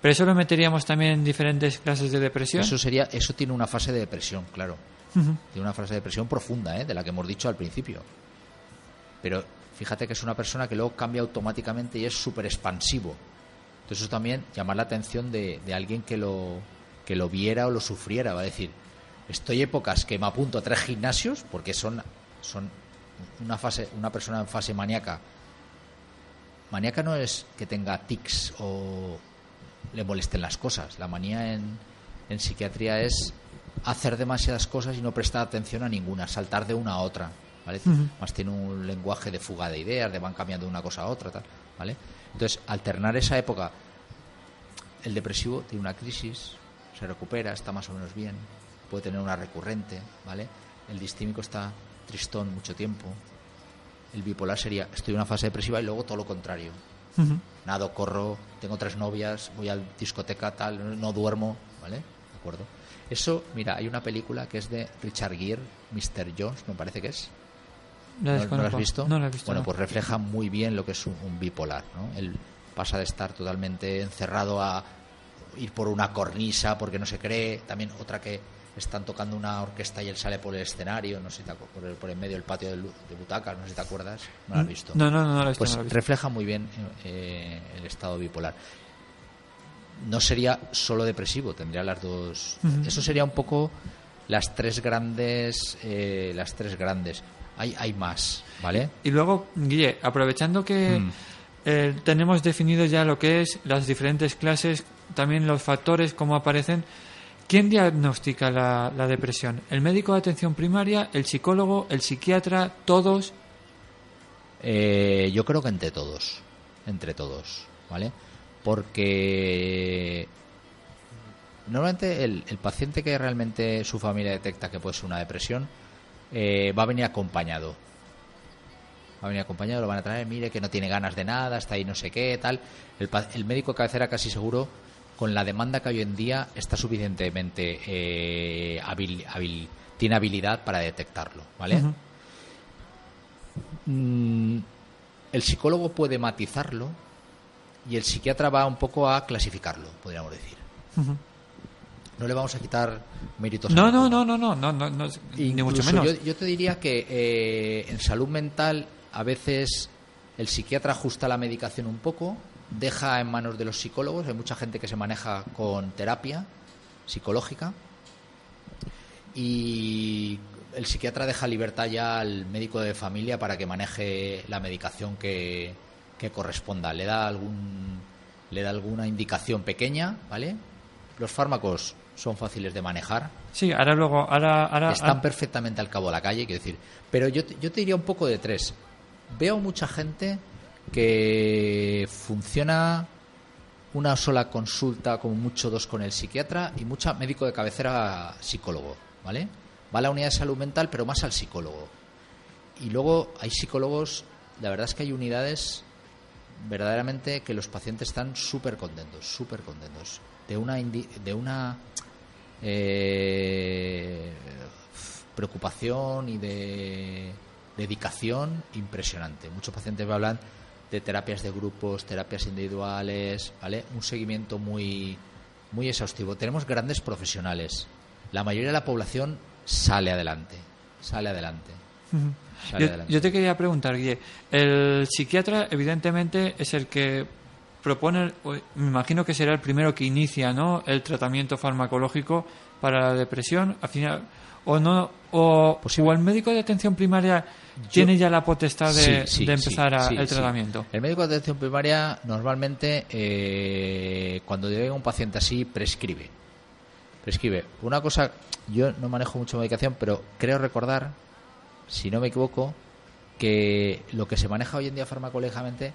Pero eso lo meteríamos también en diferentes clases de depresión. Eso sería, eso tiene una fase de depresión, claro. Tiene una fase de depresión profunda, ¿eh? de la que hemos dicho al principio. Pero fíjate que es una persona que luego cambia automáticamente y es súper expansivo. Entonces eso también llamar la atención de, de alguien que lo, que lo viera o lo sufriera. Va a decir, estoy épocas que me apunto a tres gimnasios porque son, son una fase, una persona en fase maníaca. Maníaca no es que tenga tics o le molesten las cosas. La manía en, en psiquiatría es hacer demasiadas cosas y no prestar atención a ninguna, saltar de una a otra. ¿vale? Más tiene un lenguaje de fuga de ideas, de van cambiando de una cosa a otra, tal, ¿vale? Entonces, alternar esa época, el depresivo tiene una crisis, se recupera, está más o menos bien, puede tener una recurrente, ¿vale? El distímico está tristón mucho tiempo. El bipolar sería, estoy en una fase depresiva y luego todo lo contrario. Nado, corro, tengo tres novias, voy a discoteca, tal, no duermo, ¿vale? ¿De acuerdo? Eso, mira, hay una película que es de Richard Gere, Mr. Jones, me parece que es. La ¿No, lo has visto? No la he visto, Bueno, no. pues refleja muy bien lo que es un, un bipolar, ¿no? Él pasa de estar totalmente encerrado a ir por una cornisa porque no se cree, también otra que están tocando una orquesta y él sale por el escenario, no sé si te acu- por el, por el medio del patio de, butacas, no sé si te acuerdas, no lo has visto. Mm, No, no, no, no la he visto, Pues no la he visto. refleja muy bien eh, el estado bipolar. No sería solo depresivo, tendría las dos. Eso sería un poco las tres grandes, eh, las tres grandes. Hay, hay más, ¿vale? Y luego, Guille, aprovechando que Mm. eh, tenemos definido ya lo que es las diferentes clases, también los factores, cómo aparecen, ¿quién diagnostica la, depresión? ¿El médico de atención primaria, el psicólogo, el psiquiatra, todos? Eh, yo creo que entre todos, entre todos, ¿vale? Porque normalmente el, paciente que realmente su familia detecta que puede ser una depresión eh, va a venir acompañado. Va a venir acompañado, lo van a traer, mire que no tiene ganas de nada, está ahí no sé qué, tal. El, el médico de cabecera casi seguro, con la demanda que hay hoy en día, está suficientemente eh, hábil- tiene habilidad para detectarlo, ¿vale? Mm, el psicólogo puede matizarlo y el psiquiatra va un poco a clasificarlo, podríamos decir. No le vamos a quitar méritos. a No, no, no, no, no, no, no, no, ni mucho menos. Yo, yo te diría que eh, en salud mental a veces el psiquiatra ajusta la medicación un poco, deja en manos de los psicólogos. Hay mucha gente que se maneja con terapia psicológica y el psiquiatra deja libertad ya al médico de familia para que maneje la medicación que, que corresponda. Le da algún le da alguna indicación pequeña, ¿vale? Los fármacos son fáciles de manejar, Sí, ahora luego, ahora... ahora están perfectamente al cabo de la calle, quiero decir. Pero yo, yo te diría un poco de tres. Veo mucha gente que funciona una sola consulta, como mucho dos con el psiquiatra, y mucha médico de cabecera psicólogo, ¿vale? Va a la unidad de salud mental, pero más al psicólogo. Y luego hay psicólogos, la verdad es que hay unidades verdaderamente que los pacientes están súper contentos, súper contentos. De una, de una eh, preocupación y de dedicación impresionante. Muchos pacientes me hablan de terapias de grupos, terapias individuales, ¿vale? Un seguimiento muy, muy exhaustivo. Tenemos grandes profesionales. La mayoría de la población sale adelante, sale adelante. Sale Yo, adelante. yo te quería preguntar, Guille, el psiquiatra evidentemente es el que propone, o me imagino que será el primero que inicia ¿no? el tratamiento farmacológico para la depresión, al final, o no, o, o el médico de atención primaria tiene ya la potestad de, Sí, sí, de empezar sí, a- el tratamiento. El médico de atención primaria normalmente eh, cuando llega un paciente así prescribe. Prescribe. Una cosa, yo no manejo mucho medicación, pero creo recordar, si no me equivoco, que lo que se maneja hoy en día farmacológicamente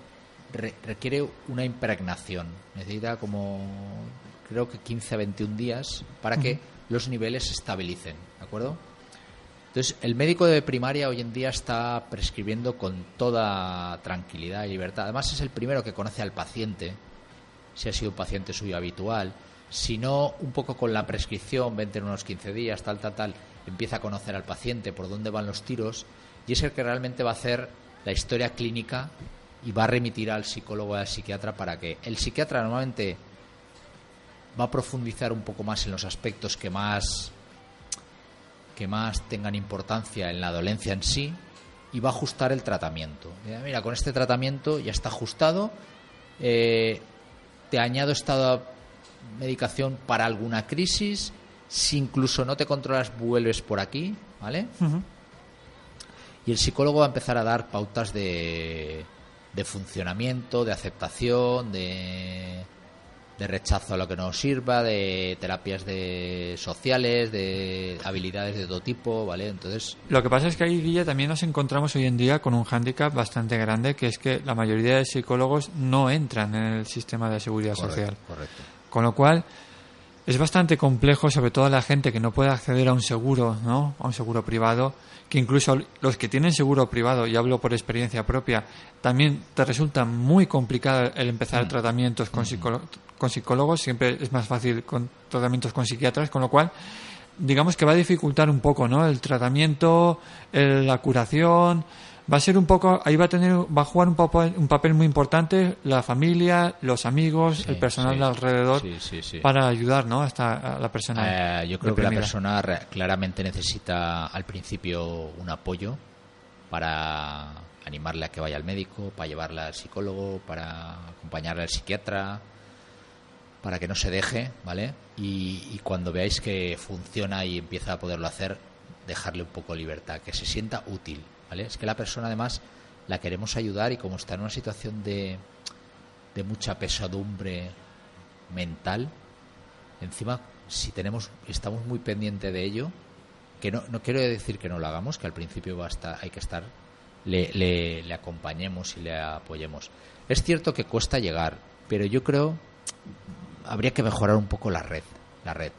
re- requiere una impregnación. Necesita como, creo que 15 a 21 días para que los niveles se estabilicen. ¿De acuerdo? Entonces, el médico de primaria hoy en día está prescribiendo con toda tranquilidad y libertad. Además, es el primero que conoce al paciente, si ha sido un paciente suyo habitual. Si no, un poco con la prescripción, vente en unos 15 días, tal, tal, tal, empieza a conocer al paciente, por dónde van los tiros, y es el que realmente va a hacer la historia clínica y va a remitir al psicólogo o al psiquiatra para que el psiquiatra normalmente va a profundizar un poco más en los aspectos que más que más tengan importancia en la dolencia en sí y va a ajustar el tratamiento. Mira, con este tratamiento ya está ajustado, eh, te añado esta medicación para alguna crisis, si incluso no te controlas vuelves por aquí, ¿vale? Y el psicólogo va a empezar a dar pautas de, de funcionamiento, de aceptación, de, de rechazo a lo que no sirva, de terapias de sociales, de habilidades de todo tipo, ¿vale? Entonces... Lo que pasa es que ahí, Guilla, también nos encontramos hoy en día con un hándicap bastante grande, que es que la mayoría de psicólogos no entran en el sistema de seguridad social. Correcto. Con lo cual, es bastante complejo, sobre todo a la gente que no puede acceder a un seguro, ¿no? A un seguro privado, que incluso los que tienen seguro privado, y hablo por experiencia propia, también te resulta muy complicado el empezar mm. tratamientos con, mm. con psicólogos, siempre es más fácil con tratamientos con psiquiatras, con lo cual digamos que va a dificultar un poco, ¿no? El tratamiento, la curación, va a ser un poco, ahí va a tener, va a jugar un papel, un papel muy importante la familia, los amigos, el personal de alrededor para ayudar, ¿no? Hasta a la persona. Eh, yo creo que la persona claramente necesita al principio un apoyo para animarle a que vaya al médico, para llevarla al psicólogo, para acompañarle al psiquiatra, para que no se deje, ¿vale? Y, y cuando veáis que funciona y empieza a poderlo hacer, dejarle un poco libertad, que se sienta útil, es que la persona además la queremos ayudar y como está en una situación de, de mucha pesadumbre mental, encima si tenemos estamos muy pendientes de ello, que no, no quiero decir que no lo hagamos, que al principio va hay que estar, le, le, le acompañemos y le apoyemos. Es cierto que cuesta llegar, pero yo creo habría que mejorar un poco la red, la red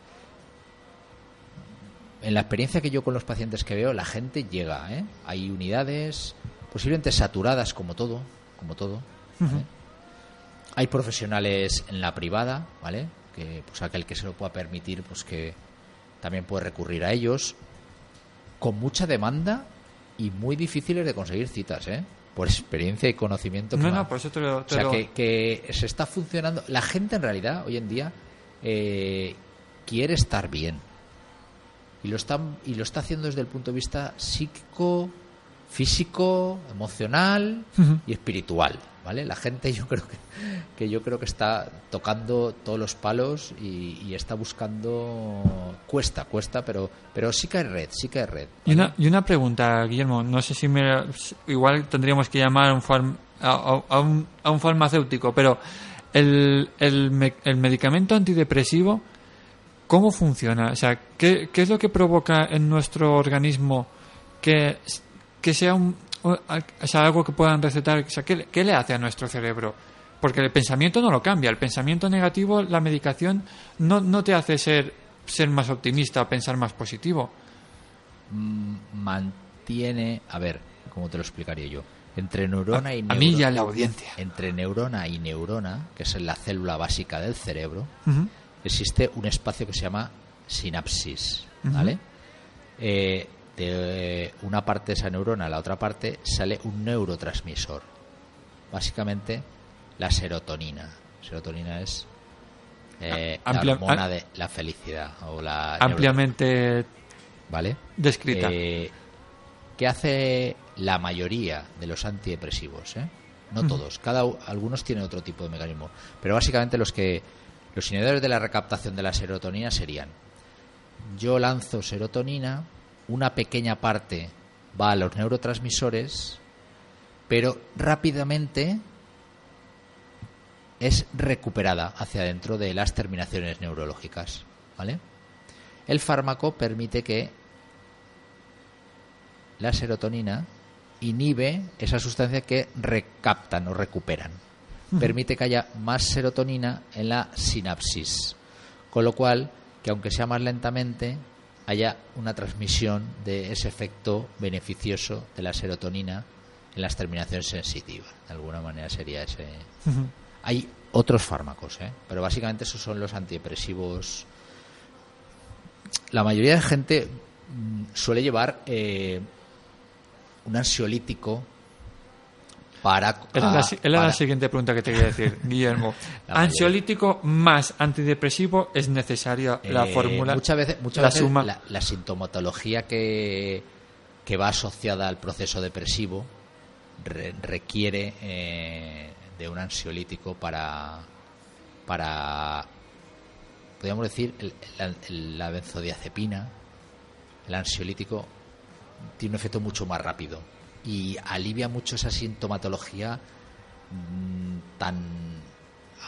en la experiencia que yo con los pacientes que veo, la gente llega, ¿eh? Hay unidades posiblemente saturadas como todo, como todo. Hay profesionales en la privada, ¿vale? Que pues aquel que se lo pueda permitir, pues que también puede recurrir a ellos con mucha demanda y muy difíciles de conseguir citas, ¿eh? Por experiencia y conocimiento. No, no, por eso te lo, o sea, que, que, se está funcionando. La gente en realidad, hoy en día, eh, quiere estar bien y lo está y lo está haciendo desde el punto de vista psíquico físico emocional y espiritual vale la gente yo creo que, que, yo creo que está tocando todos los palos y, está buscando cuesta cuesta pero pero sí que hay red sí que hay red y, una, y una pregunta Guillermo no sé si me igual tendríamos que llamar a un, a, un, a un farmacéutico pero el, el, el medicamento antidepresivo ¿Cómo funciona? O sea, ¿qué, es lo que provoca en nuestro organismo que, que sea, un, algo que puedan recetar? O sea, ¿qué, le hace a nuestro cerebro? Porque el pensamiento no lo cambia. El pensamiento negativo, la medicación, no, no te hace ser, ser más optimista o pensar más positivo. Mm, mantiene, a ver, ¿cómo te lo explicaría yo? Entre neurona y neurona. A mí ya la audiencia. Entre neurona y neurona, que es la célula básica del cerebro, existe un espacio que se llama sinapsis, ¿vale? Eh, de una parte de esa neurona a la otra parte sale un neurotransmisor. Básicamente la serotonina. Serotonina es eh, la hormona de la felicidad o la ampliamente vale descrita eh, que hace la mayoría de los antidepresivos ¿eh? no todos cada algunos tienen otro tipo de mecanismo pero básicamente los que los inhibidores de la recaptación de la serotonina serían, yo lanzo serotonina, una pequeña parte va a los neurotransmisores, pero rápidamente es recuperada hacia adentro de las terminaciones neurológicas. ¿vale? El fármaco permite que la serotonina inhibe esa sustancia que recaptan o recuperan [LAUGHS] permite que haya más serotonina en la sinapsis. Con lo cual, que aunque sea más lentamente, haya una transmisión de ese efecto beneficioso de la serotonina en las terminaciones sensitivas. De alguna manera sería ese. Hay otros fármacos, ¿eh? pero básicamente esos son los antidepresivos. La mayoría de gente mm, suele llevar eh, un ansiolítico para... Era, la, ah, la para- siguiente pregunta que te quería decir, [LAUGHS] Guillermo. La. ¿Ansiolítico más antidepresivo es necesaria la Eh, fórmula? Muchas veces, muchas la veces suma. la, la sintomatología que, que va asociada al proceso depresivo re- requiere eh, de un ansiolítico para, para podríamos decir, el- la benzodiazepina, el ansiolítico, tiene un efecto mucho más rápido y alivia mucho esa sintomatología mm, tan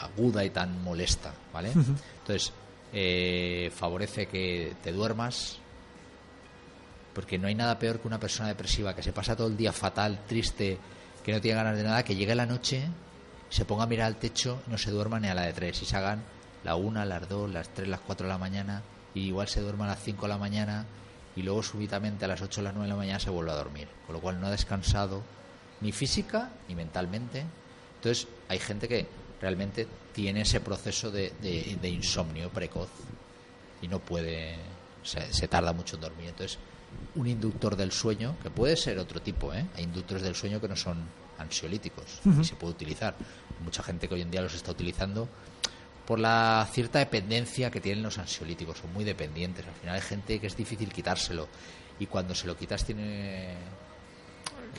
aguda y tan molesta, ¿vale? Entonces, eh, favorece que te duermas, porque no hay nada peor que una persona depresiva que se pasa todo el día fatal, triste, que no tiene ganas de nada, que llegue la noche, se ponga a mirar al techo no se duerma ni a la de tres, y se hagan la una, las dos, las tres, las cuatro de la mañana, y igual se duerma a las cinco de la mañana, y luego súbitamente a las ocho o las nueve de la mañana se vuelve a dormir, con lo cual no ha descansado ni física ni mentalmente. Entonces, hay gente que realmente tiene ese proceso de, de- de insomnio precoz y no puede, se, se tarda mucho en dormir. Entonces, un inductor del sueño, que puede ser otro tipo, ¿eh? hay inductores del sueño que no son ansiolíticos y se puede utilizar. Mucha gente que hoy en día los está utilizando por la cierta dependencia que tienen los ansiolíticos, son muy dependientes. Al final hay gente que es difícil quitárselo y cuando se lo quitas tiene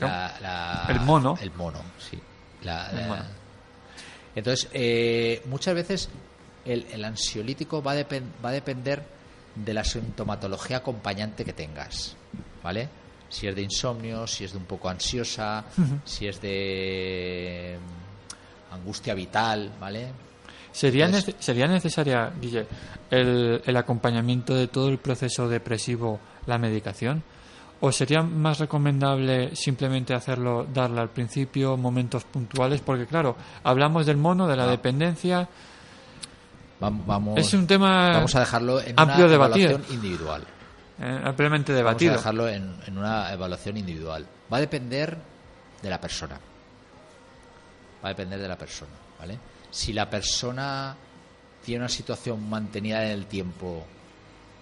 la- la- El mono. El mono, sí. La- El mono. Entonces, eh, muchas veces el, el ansiolítico va a, va a depender de la sintomatología acompañante que tengas, ¿vale? Si es de insomnio, si es de un poco ansiosa, si es de mm, angustia vital, ¿vale? ¿Sería, nece- ¿Sería necesaria, Guille, el, el acompañamiento de todo el proceso depresivo, la medicación? ¿O sería más recomendable simplemente hacerlo, darla al principio, momentos puntuales? Porque, claro, hablamos del mono, de la Ah. dependencia. Vam- Vamos, Es un tema vamos a dejarlo en amplio una debatido. evaluación individual. eh, ampliamente Vamos a debatido. dejarlo en, en una evaluación individual. Va a depender de la persona. Va a depender de la persona, ¿vale? Si la persona tiene una situación mantenida en el tiempo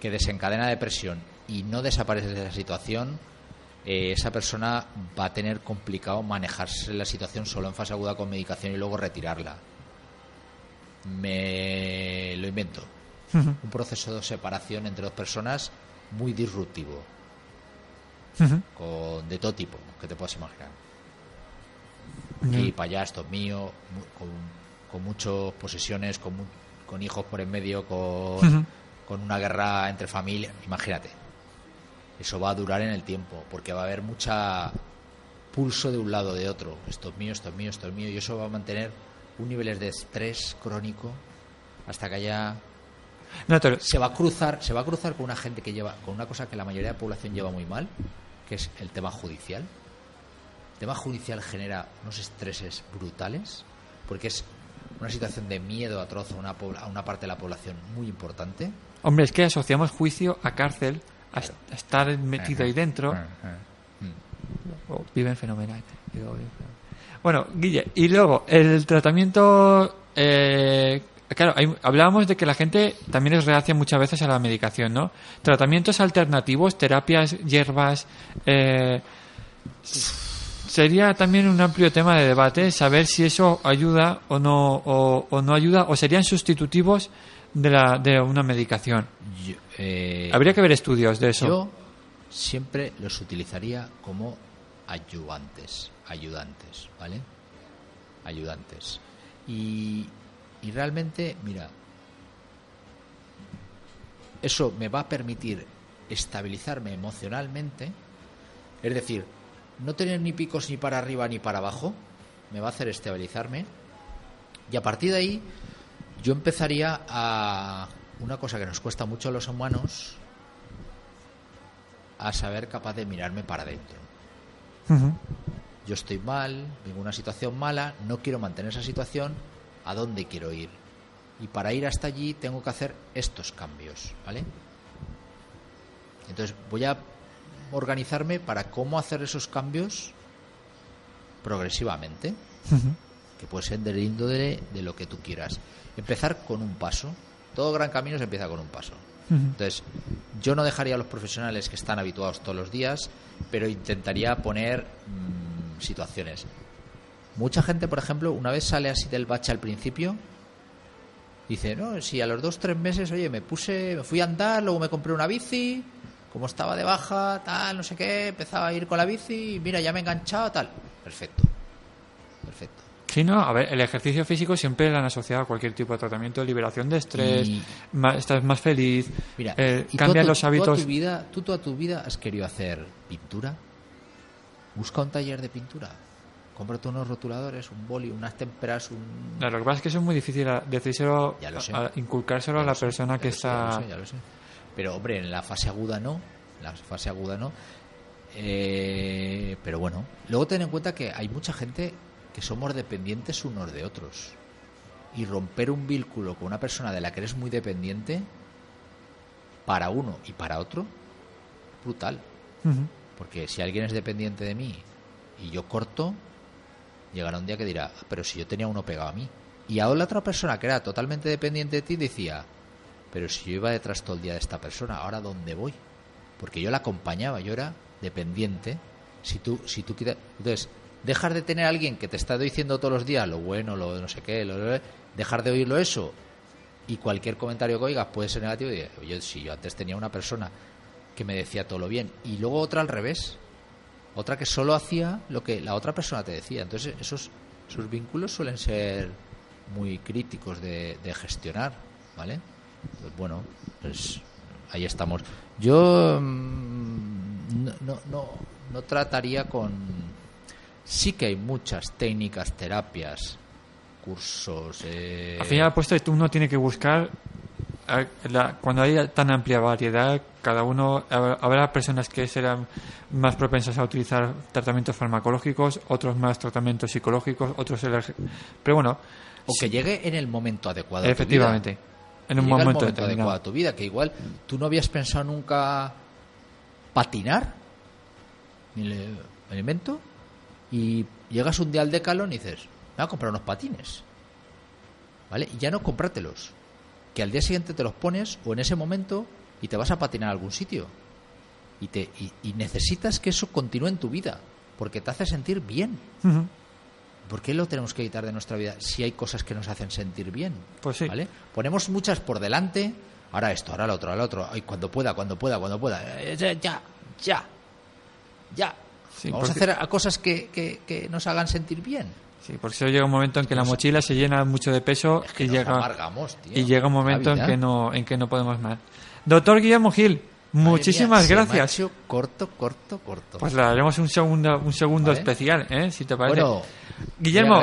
que desencadena depresión y no desaparece de esa situación, eh, esa persona va a tener complicado manejarse la situación solo en fase aguda con medicación y luego retirarla. Me lo invento. Un proceso de separación entre dos personas muy disruptivo con de todo tipo que te puedas imaginar. Mm. Y para allá esto es mío, con, con muchas posesiones, con, con hijos por en medio, con, con una guerra entre familias. Imagínate. Eso va a durar en el tiempo, porque va a haber mucha pulso de un lado o de otro. Esto es mío, esto es mío, esto es mío. Y eso va a mantener un nivel de estrés crónico hasta que haya No, te lo- se va a cruzar se va a cruzar con una gente que lleva con una cosa que la mayoría de la población lleva muy mal que es el tema judicial el tema judicial genera unos estreses brutales porque es una situación de miedo atroz a una, a una parte de la población muy importante Hombre, es que asociamos juicio a cárcel, a, est- a estar metido ahí dentro. Mm. Oh, viven fenomenal. Bueno, Guille, y luego el tratamiento. eh, claro, hay- hablábamos de que la gente también es reacia muchas veces a la medicación, ¿no? Tratamientos alternativos, terapias, hierbas. eh, sería también un amplio tema de debate saber si eso ayuda o no, o, o no ayuda, o serían sustitutivos de, la, de una medicación. Yo, eh, Habría que ver estudios de eso. yo siempre los utilizaría como ayudantes ayudantes vale ayudantes y, y realmente mira eso me va a permitir estabilizarme emocionalmente es decir no tener ni picos ni para arriba ni para abajo me va a hacer estabilizarme y a partir de ahí yo empezaría a una cosa que nos cuesta mucho a los humanos a saber capaz de mirarme para adentro yo estoy mal, vengo una situación mala, no quiero mantener esa situación, ¿a dónde quiero ir? Y para ir hasta allí tengo que hacer estos cambios, ¿vale? Entonces voy a organizarme para cómo hacer esos cambios progresivamente, que puede ser del índole de lo que tú quieras. Empezar con un paso. Todo gran camino se empieza con un paso. Entonces, yo no dejaría a los profesionales que están habituados todos los días, pero intentaría poner mm, situaciones. Mucha gente, por ejemplo, una vez sale así del bache al principio, dice, no, si a los dos, tres meses, oye, me puse, me fui a andar, luego me compré una bici, como estaba de baja, tal, no sé qué, empezaba a ir con la bici, y mira, ya me he enganchado, tal. Perfecto. Perfecto. Sí, no, a ver, el ejercicio físico siempre lo han asociado a cualquier tipo de tratamiento, liberación de estrés, Y- estás más feliz, Mira, eh, ¿y tú cambian los hábitos. tu vida, ¿Tú toda tu vida has querido hacer pintura? Busca un taller de pintura. Cómprate unos rotuladores, un boli, unas témperas, un... Claro, lo que pasa es que eso es muy difícil decírselo, a- inculcárselo a la sé, persona que lo está... sé, ya lo sé. Pero, hombre, en la fase aguda no. En la fase aguda no. Eh, pero bueno. Luego ten en cuenta que hay mucha gente que somos dependientes unos de otros. Y romper un vínculo con una persona de la que eres muy dependiente, para uno y para otro, brutal. Porque si alguien es dependiente de mí y yo corto, llegará un día que dirá, "Ah, pero si yo tenía uno pegado a mí. Y ahora la otra persona que era totalmente dependiente de ti decía, pero si yo iba detrás todo el día de esta persona, ¿ahora dónde voy? Porque yo la acompañaba, yo era dependiente. Si tú, si tú quitas- Entonces, dejar de tener a alguien que te está diciendo todos los días lo bueno, lo no sé qué, lo, dejar de oírlo eso y cualquier comentario que oigas puede ser negativo. Y, yo, si yo antes tenía una persona que me decía todo lo bien y luego otra al revés, otra que solo hacía lo que la otra persona te decía. Entonces esos, esos vínculos suelen ser muy críticos de, de gestionar, ¿vale? Pues bueno, pues ahí estamos. Yo mm, no, no, no, no trataría con... Sí que hay muchas técnicas, terapias, cursos... eh, Al final, puesto uno tiene que buscar, la- cuando hay tan amplia variedad, cada uno, habrá- personas que serán más propensas a utilizar tratamientos farmacológicos, otros más tratamientos psicológicos, otros... Pero bueno, o que llegue en el momento adecuado. a tu vida. En un momento momento adecuado a tu vida, que igual tú no habías pensado nunca patinar, ni le me invento, y llegas un día al Decalón y dices, me voy a comprar unos patines. ¿Vale? Y ya no comprártelos. Que al día siguiente te los pones o en ese momento y te vas a patinar a algún sitio. Y, te, y, y necesitas que eso continúe en tu vida, porque te hace sentir bien. ¿Por qué lo tenemos que quitar de nuestra vida si hay cosas que nos hacen sentir bien? Pues sí. ¿Vale? Ponemos muchas por delante, ahora esto, ahora lo otro, ahora lo otro, ay, cuando pueda, cuando pueda, cuando pueda. Eh, Ya, ya, ya. ya. Sí, Vamos porque- a hacer a cosas que, que- que nos hagan sentir bien. Sí, porque eso llega un momento en que la mochila se llena mucho de peso Es que y llega tío. y llega un momento en que no en que no podemos más. Doctor Guillermo Gil, muchísimas mía, gracias. corto, corto, corto. Pues le haremos un segundo un segundo Vale. especial, ¿eh? Si te parece. bueno, Guillermo,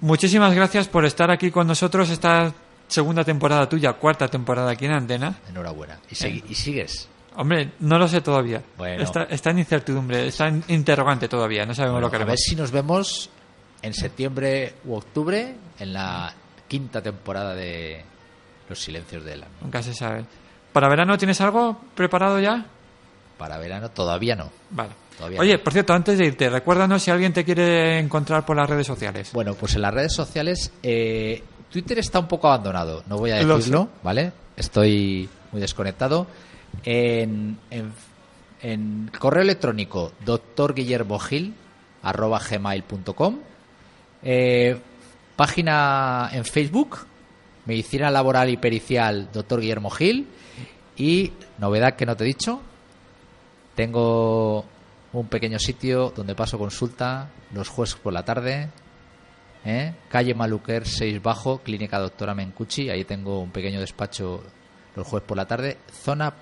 muchísimas gracias por estar aquí con nosotros esta segunda temporada tuya, cuarta temporada aquí en Antena. Enhorabuena. Y, y sigues. Hombre, no lo sé todavía. Bueno. Está, está en incertidumbre, está en interrogante todavía, no sabemos Bueno, lo que a ver haremos. si nos vemos en septiembre u octubre en la quinta temporada de Los Silencios de Elan. Nunca se sabe. ¿Para verano tienes algo preparado ya? Para verano todavía no. Vale. Todavía Oye, no. por cierto, antes de irte, recuérdanos si alguien te quiere encontrar por las redes sociales. Bueno, pues en las redes sociales eh, Twitter está un poco abandonado, no voy a Lo decirlo, ¿vale? Estoy muy desconectado. En, en, en correo electrónico doctorguillermogil arroba gmail.com eh, página en Facebook medicina laboral y pericial doctor Guillermo Gil y novedad que no te he dicho tengo un pequeño sitio donde paso consulta los jueves por la tarde ¿eh? calle Maluquer 6 Bajo, Clínica Doctora Mencucci. Ahí tengo un pequeño despacho los jueves por la tarde, zona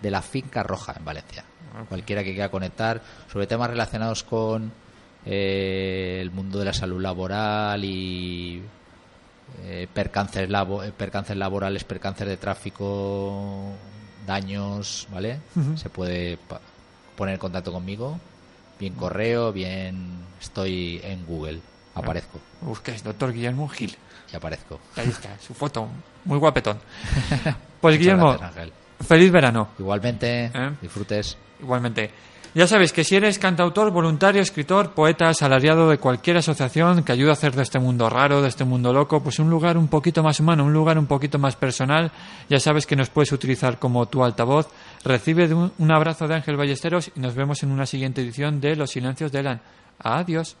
de la Finca Roja en Valencia. Cualquiera que quiera conectar sobre temas relacionados con eh, el mundo de la salud laboral y eh, percances, labo- eh, percances laborales, percances de tráfico, daños, ¿vale? Se puede poner en contacto conmigo, bien correo, bien estoy en Google, aparezco Busques doctor Guillermo Gil. y aparezco. Ahí está, su foto. Muy guapetón. [LAUGHS] Pues Guillermo, gracias, feliz verano. Igualmente, ¿Eh? disfrutes. Igualmente. Ya sabes que si eres cantautor, voluntario, escritor, poeta, asalariado de cualquier asociación que ayude a hacer de este mundo raro, de este mundo loco, pues un lugar un poquito más humano, un lugar un poquito más personal, ya sabes que nos puedes utilizar como tu altavoz. Recibe un abrazo de Ángel Ballesteros y nos vemos en una siguiente edición de Los Silencios de Elan. Adiós.